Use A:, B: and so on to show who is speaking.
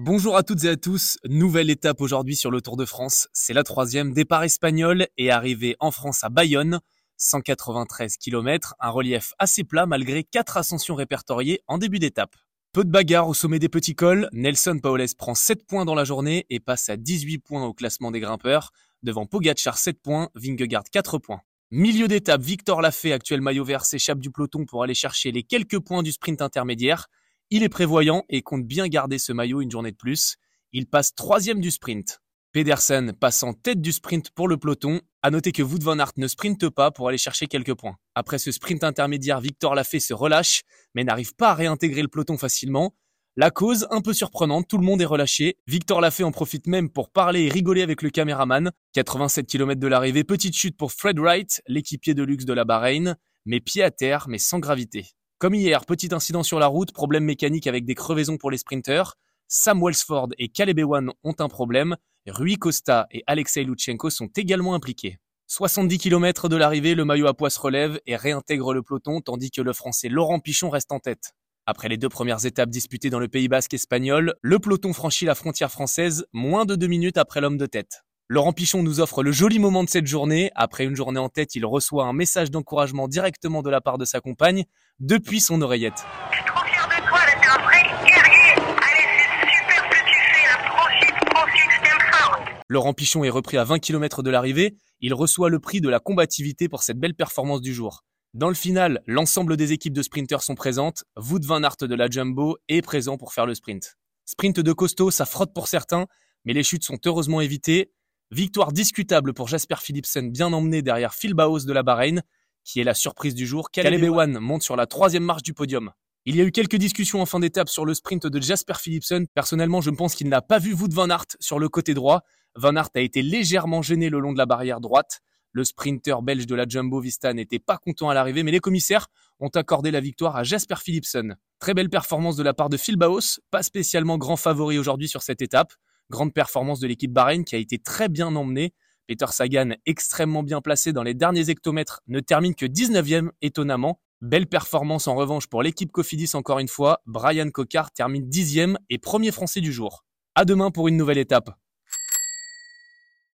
A: Bonjour à toutes et à tous, nouvelle étape aujourd'hui sur le Tour de France, c'est la troisième, départ espagnol et arrivée en France à Bayonne, 193 km, un relief assez plat malgré quatre ascensions répertoriées en début d'étape. Peu de bagarres au sommet des petits cols, Nelson Paoles prend 7 points dans la journée et passe à 18 points au classement des grimpeurs, devant Pogacar 7 points, Vingegaard 4 points. Milieu d'étape, Victor Lafay, actuel maillot vert, s'échappe du peloton pour aller chercher les quelques points du sprint intermédiaire. Il est prévoyant et compte bien garder ce maillot une journée de plus. Il passe troisième du sprint. Pedersen passe en tête du sprint pour le peloton. À noter que Wout van Aert ne sprinte pas pour aller chercher quelques points. Après ce sprint intermédiaire, Victor Lafay se relâche, mais n'arrive pas à réintégrer le peloton facilement. La cause, un peu surprenante, tout le monde est relâché. Victor Lafay en profite même pour parler et rigoler avec le caméraman. 87 km de l'arrivée, petite chute pour Fred Wright, l'équipier de luxe de la Bahreïn, mais pied à terre, mais sans gravité. Comme hier, petit incident sur la route, problème mécanique avec des crevaisons pour les sprinteurs. Sam Welsford et Caleb Ewan ont un problème. Rui Costa et Alexei Lutsenko sont également impliqués. 70 km de l'arrivée, le maillot à poids se relève et réintègre le peloton tandis que le français Laurent Pichon reste en tête. Après les deux premières étapes disputées dans le Pays basque espagnol, le peloton franchit la frontière française moins de deux minutes après l'homme de tête. Laurent Pichon nous offre le joli moment de cette journée. Après une journée en tête, il reçoit un message d'encouragement directement de la part de sa compagne depuis son oreillette.
B: Je suis trop fier de toi, là, t'es un vrai guerrier. Allez, c'est super ce que tu fais, là. Profite, profite, je t'aime fort.
A: Laurent Pichon est repris à 20 km de l'arrivée. Il reçoit le prix de la combativité pour cette belle performance du jour. Dans le final, l'ensemble des équipes de sprinteurs sont présentes. Wout van Aert de la Jumbo est présent pour faire le sprint. Sprint de costaud, ça frotte pour certains, mais les chutes sont heureusement évitées. Victoire discutable pour Jasper Philipsen, bien emmené derrière Phil Baos de la Bahreïn, qui est la surprise du jour. Caleb Ewan monte sur la troisième marche du podium. Il y a eu quelques discussions en fin d'étape sur le sprint de Jasper Philipsen. Personnellement, je pense qu'il n'a pas vu Wout van Aert sur le côté droit. Van Aert a été légèrement gêné le long de la barrière droite. Le sprinter belge de la Jumbo Vista n'était pas content à l'arrivée, mais les commissaires ont accordé la victoire à Jasper Philipsen. Très belle performance de la part de Phil Baos, pas spécialement grand favori aujourd'hui sur cette étape. Grande performance de l'équipe Bahreïn qui a été très bien emmenée. Peter Sagan, extrêmement bien placé dans les derniers hectomètres, ne termine que 19e étonnamment. Belle performance en revanche pour l'équipe Cofidis encore une fois. Brian Cocard termine 10e et premier français du jour. À demain pour une nouvelle étape.